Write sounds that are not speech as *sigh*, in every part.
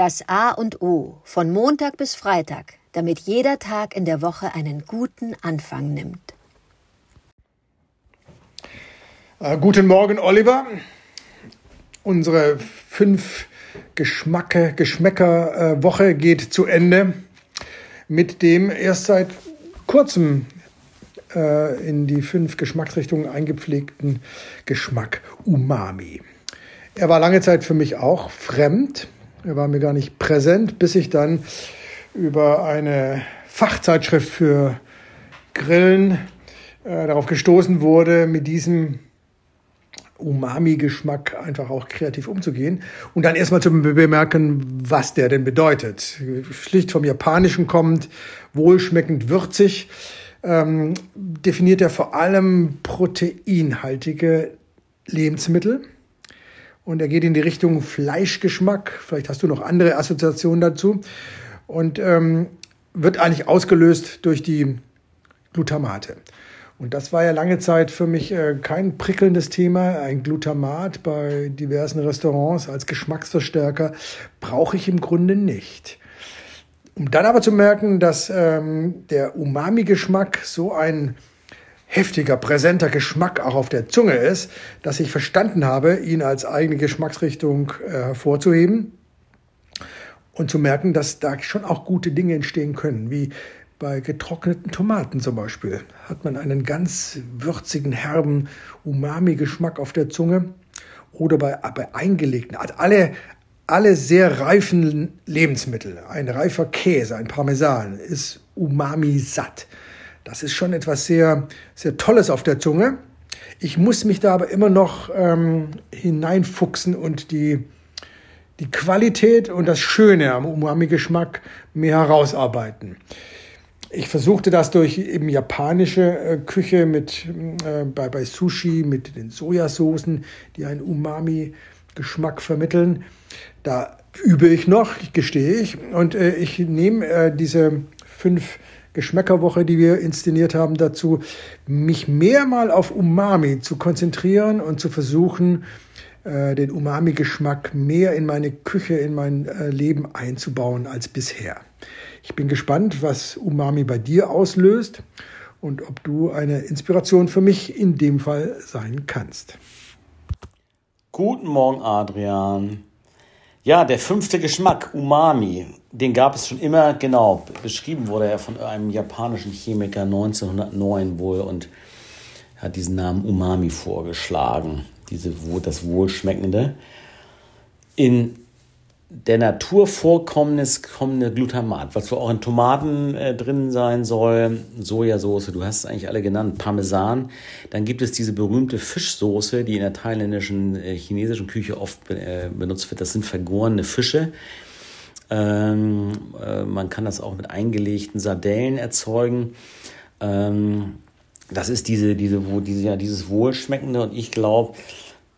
Das A und O von Montag bis Freitag, damit jeder Tag in der Woche einen guten Anfang nimmt. Äh, guten Morgen, Oliver. Unsere fünf Geschmacke, Geschmäcker-Woche äh, geht zu Ende mit dem erst seit kurzem äh, in die fünf Geschmacksrichtungen eingepflegten Geschmack Umami. Er war lange Zeit für mich auch fremd. Er war mir gar nicht präsent, bis ich dann über eine Fachzeitschrift für Grillen äh, darauf gestoßen wurde, mit diesem Umami-Geschmack einfach auch kreativ umzugehen und dann erstmal zu bemerken, was der denn bedeutet. Schlicht vom Japanischen kommend, wohlschmeckend würzig, ähm, definiert er vor allem proteinhaltige Lebensmittel und er geht in die Richtung Fleischgeschmack. Vielleicht hast du noch andere Assoziationen dazu. Und ähm, wird eigentlich ausgelöst durch die Glutamate. Und das war ja lange Zeit für mich äh, kein prickelndes Thema. Ein Glutamat bei diversen Restaurants als Geschmacksverstärker brauche ich im Grunde nicht. Um dann aber zu merken, dass ähm, der Umami-Geschmack so ein heftiger, präsenter Geschmack auch auf der Zunge ist, dass ich verstanden habe, ihn als eigene Geschmacksrichtung äh, hervorzuheben und zu merken, dass da schon auch gute Dinge entstehen können, wie bei getrockneten Tomaten zum Beispiel hat man einen ganz würzigen, herben Umami-Geschmack auf der Zunge. Oder bei, bei eingelegten, also alle, alle sehr reifen Lebensmittel, ein reifer Käse, ein Parmesan, ist Umami satt. Das ist schon etwas sehr, sehr Tolles auf der Zunge. Ich muss mich da aber immer noch ähm, hineinfuchsen und die, die Qualität und das Schöne am Umami-Geschmack mehr herausarbeiten. Ich versuchte das durch eben japanische äh, Küche mit äh, bei, bei Sushi mit den Sojasoßen, die einen Umami-Geschmack vermitteln. Da übe ich noch, gestehe ich. Und äh, ich nehme äh, diese fünf Geschmäckerwoche, die wir inszeniert haben, dazu, mich mehr mal auf Umami zu konzentrieren und zu versuchen, äh, den Umami-Geschmack mehr in meine Küche, in mein äh, Leben einzubauen als bisher. Ich bin gespannt, was Umami bei dir auslöst und ob du eine Inspiration für mich in dem Fall sein kannst. Guten Morgen, Adrian. Ja, der fünfte Geschmack, Umami, den gab es schon immer, genau, beschrieben wurde er von einem japanischen Chemiker 1909 wohl und hat diesen Namen Umami vorgeschlagen, diese, das Wohlschmeckende. In der Natur vorkommendes kommende Glutamat, was auch in Tomaten äh, drin sein soll, Sojasauce, du hast es eigentlich alle genannt, Parmesan. Dann gibt es diese berühmte Fischsoße, die in der thailändischen, äh, chinesischen Küche oft äh, benutzt wird. Das sind vergorene Fische. Ähm, äh, man kann das auch mit eingelegten Sardellen erzeugen. Ähm, das ist diese, diese, wo, diese, ja, dieses Wohlschmeckende und ich glaube,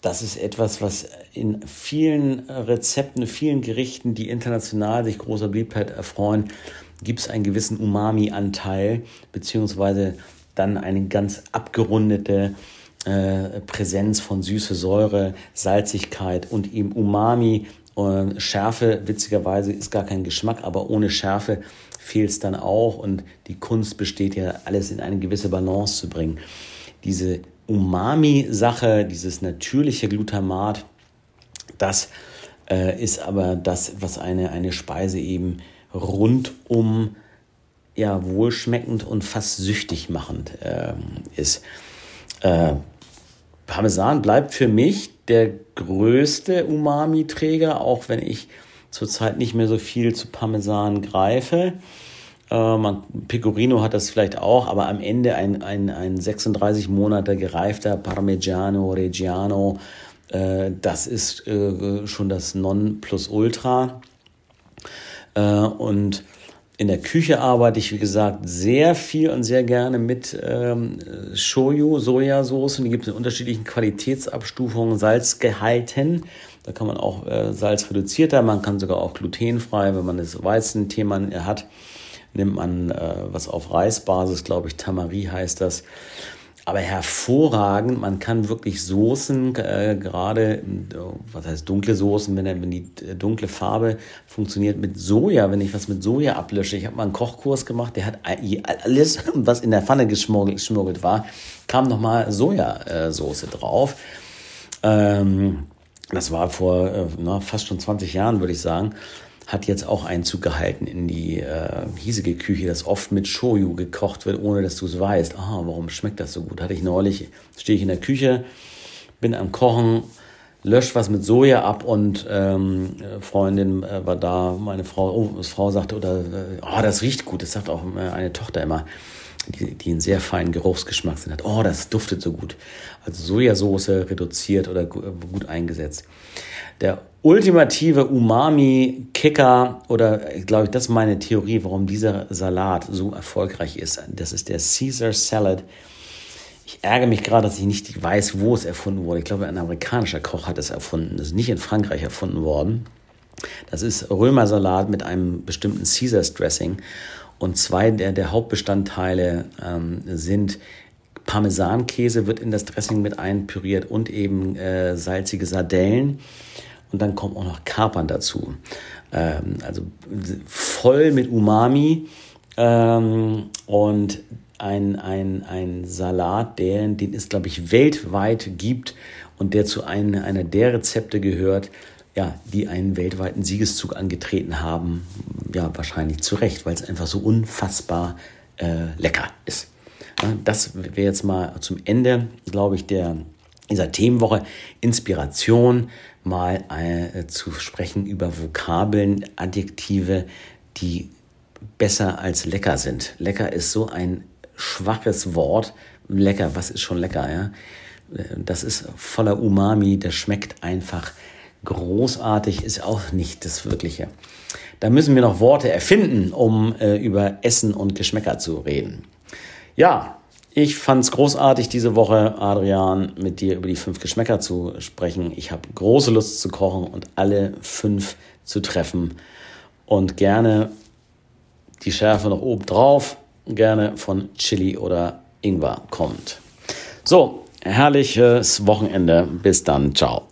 das ist etwas, was in vielen Rezepten, vielen Gerichten, die international sich großer Beliebtheit erfreuen, gibt es einen gewissen Umami-Anteil, beziehungsweise dann eine ganz abgerundete äh, Präsenz von süße Säure, Salzigkeit und eben Umami. Äh, Schärfe, witzigerweise, ist gar kein Geschmack, aber ohne Schärfe fehlt es dann auch. Und die Kunst besteht ja, alles in eine gewisse Balance zu bringen. Diese Umami-Sache, dieses natürliche Glutamat, das äh, ist aber das, was eine, eine Speise eben rundum ja, wohlschmeckend und fast süchtig machend äh, ist. Äh, Parmesan bleibt für mich der größte Umami-Träger, auch wenn ich zurzeit nicht mehr so viel zu Parmesan greife. Äh, man, Pecorino hat das vielleicht auch, aber am Ende ein, ein, ein 36 Monate gereifter Parmigiano Reggiano, äh, das ist äh, schon das Nonplusultra. Äh, und in der Küche arbeite ich, wie gesagt, sehr viel und sehr gerne mit ähm, Shoyu, Sojasauce. Die gibt es in unterschiedlichen Qualitätsabstufungen, Salzgehalten. Da kann man auch äh, Salz reduzierter, man kann sogar auch glutenfrei, wenn man das Weizenthema hat nimmt man äh, was auf Reisbasis, glaube ich, Tamari heißt das. aber hervorragend. Man kann wirklich Soßen, äh, gerade, was heißt dunkle Soßen, wenn, wenn die äh, dunkle Farbe funktioniert mit Soja, wenn ich was mit Soja ablösche. Ich habe mal einen Kochkurs gemacht, der hat alles, *clears throat* was in der Pfanne geschmuggelt war, kam nochmal Sojasauce drauf. Ähm, das war vor äh, na, fast schon 20 Jahren, würde ich sagen hat jetzt auch Einzug gehalten in die äh, hiesige Küche, das oft mit Shoyu gekocht wird, ohne dass du es weißt. Ah, warum schmeckt das so gut? Hatte ich neulich, stehe ich in der Küche, bin am Kochen, lösch was mit Soja ab und ähm, Freundin äh, war da, meine Frau, oh, Frau sagte, oder, äh, oh, das riecht gut, das sagt auch äh, eine Tochter immer, die, die einen sehr feinen Geruchsgeschmack sind, hat, oh, das duftet so gut. Also Sojasauce reduziert oder gut eingesetzt. Der ultimative Umami-Kicker oder glaube ich, das ist meine Theorie, warum dieser Salat so erfolgreich ist. Das ist der Caesar Salad. Ich ärgere mich gerade, dass ich nicht weiß, wo es erfunden wurde. Ich glaube, ein amerikanischer Koch hat es erfunden. Das ist nicht in Frankreich erfunden worden. Das ist Römersalat mit einem bestimmten Caesars Dressing. Und zwei der, der Hauptbestandteile ähm, sind Parmesankäse wird in das Dressing mit einpüriert und eben äh, salzige Sardellen. Und dann kommen auch noch Kapern dazu. Ähm, also voll mit Umami ähm, und ein, ein, ein Salat, der, den es, glaube ich, weltweit gibt und der zu ein, einer der Rezepte gehört, ja, die einen weltweiten Siegeszug angetreten haben. Ja, wahrscheinlich zu Recht, weil es einfach so unfassbar äh, lecker ist. Ja, das wäre jetzt mal zum Ende, glaube ich, der, dieser Themenwoche Inspiration mal äh, zu sprechen über Vokabeln, Adjektive, die besser als lecker sind. Lecker ist so ein schwaches Wort. Lecker, was ist schon lecker, ja? Das ist voller Umami, das schmeckt einfach großartig, ist auch nicht das Wirkliche. Da müssen wir noch Worte erfinden, um äh, über Essen und Geschmäcker zu reden. Ja, ich fand es großartig, diese Woche, Adrian, mit dir über die fünf Geschmäcker zu sprechen. Ich habe große Lust zu kochen und alle fünf zu treffen. Und gerne die Schärfe noch oben drauf, gerne von Chili oder Ingwer kommt. So, herrliches Wochenende. Bis dann. Ciao.